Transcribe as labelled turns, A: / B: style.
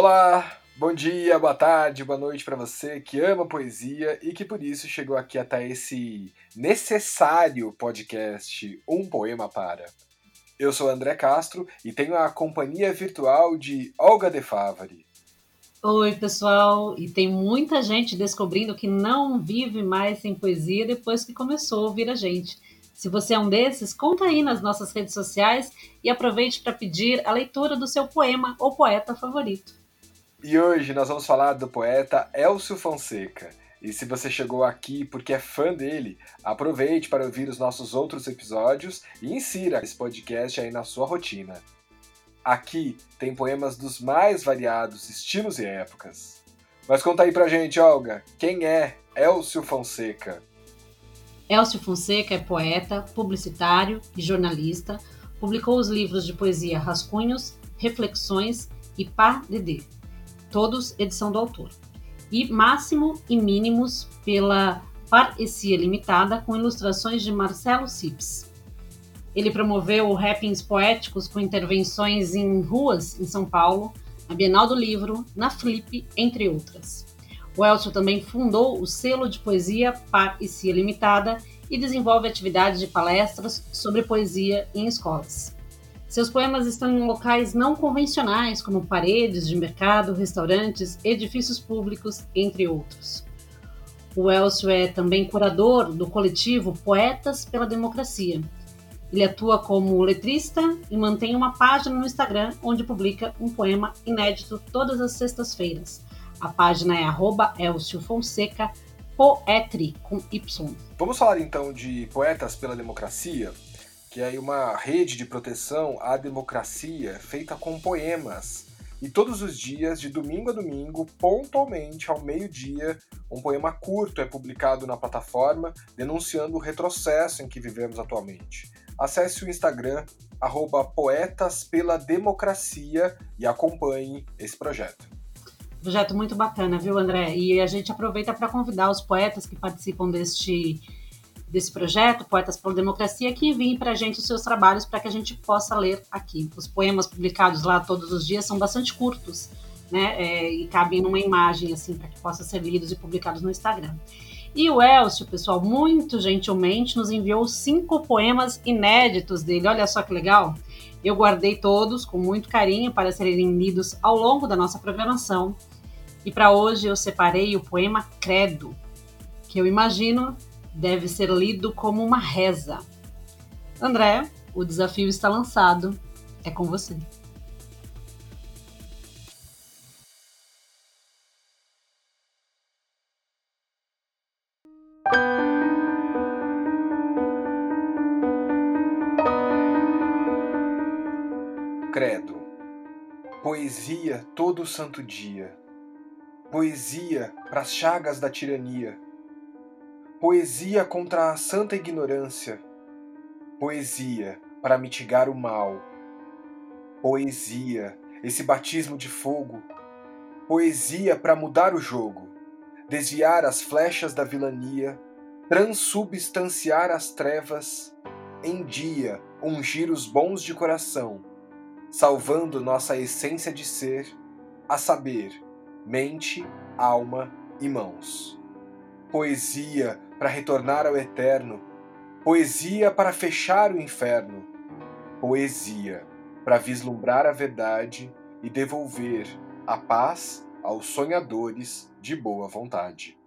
A: Olá, bom dia, boa tarde, boa noite para você que ama poesia e que por isso chegou aqui até esse necessário podcast Um Poema Para. Eu sou André Castro e tenho a companhia virtual de Olga De Favari.
B: Oi, pessoal, e tem muita gente descobrindo que não vive mais sem poesia depois que começou a ouvir a gente. Se você é um desses, conta aí nas nossas redes sociais e aproveite para pedir a leitura do seu poema ou poeta favorito.
A: E hoje nós vamos falar do poeta Elcio Fonseca. E se você chegou aqui porque é fã dele, aproveite para ouvir os nossos outros episódios e insira esse podcast aí na sua rotina. Aqui tem poemas dos mais variados estilos e épocas. Mas conta aí pra gente, Olga, quem é Elcio Fonseca?
B: Elcio Fonseca é poeta, publicitário e jornalista. Publicou os livros de poesia Rascunhos, Reflexões e Par de D, todos edição do autor. E Máximo e Mínimos pela Parecia Limitada, com ilustrações de Marcelo Sips. Ele promoveu rappings poéticos com intervenções em ruas em São Paulo, na Bienal do Livro, na Flip, entre outras. O Elcio também fundou o selo de poesia Par e Cia Limitada e desenvolve atividades de palestras sobre poesia em escolas. Seus poemas estão em locais não convencionais, como paredes de mercado, restaurantes, edifícios públicos, entre outros. O Elcio é também curador do coletivo Poetas pela Democracia. Ele atua como letrista e mantém uma página no Instagram onde publica um poema inédito todas as sextas-feiras. A página é arroba com Y.
A: Vamos falar então de Poetas pela Democracia, que é uma rede de proteção à democracia feita com poemas. E todos os dias, de domingo a domingo, pontualmente ao meio-dia, um poema curto é publicado na plataforma denunciando o retrocesso em que vivemos atualmente. Acesse o Instagram, arroba Poetas pela Democracia e acompanhe esse projeto.
B: Projeto muito bacana, viu, André? E a gente aproveita para convidar os poetas que participam deste, desse projeto, Poetas pela Democracia, que enviem para a gente os seus trabalhos para que a gente possa ler aqui. Os poemas publicados lá todos os dias são bastante curtos, né? É, e cabem numa imagem, assim, para que possam ser lidos e publicados no Instagram. E o Elcio, pessoal, muito gentilmente nos enviou cinco poemas inéditos dele. Olha só que legal! Eu guardei todos com muito carinho para serem lidos ao longo da nossa programação. E para hoje eu separei o poema Credo, que eu imagino deve ser lido como uma reza. André, o desafio está lançado. É com você.
A: Credo. Poesia todo santo dia. Poesia para as chagas da tirania. Poesia contra a santa ignorância. Poesia para mitigar o mal. Poesia, esse batismo de fogo. Poesia para mudar o jogo, desviar as flechas da vilania, transubstanciar as trevas, em dia ungir os bons de coração salvando nossa essência de ser, a saber, mente, alma e mãos. Poesia para retornar ao eterno, poesia para fechar o inferno, poesia para vislumbrar a verdade e devolver a paz aos sonhadores de boa vontade.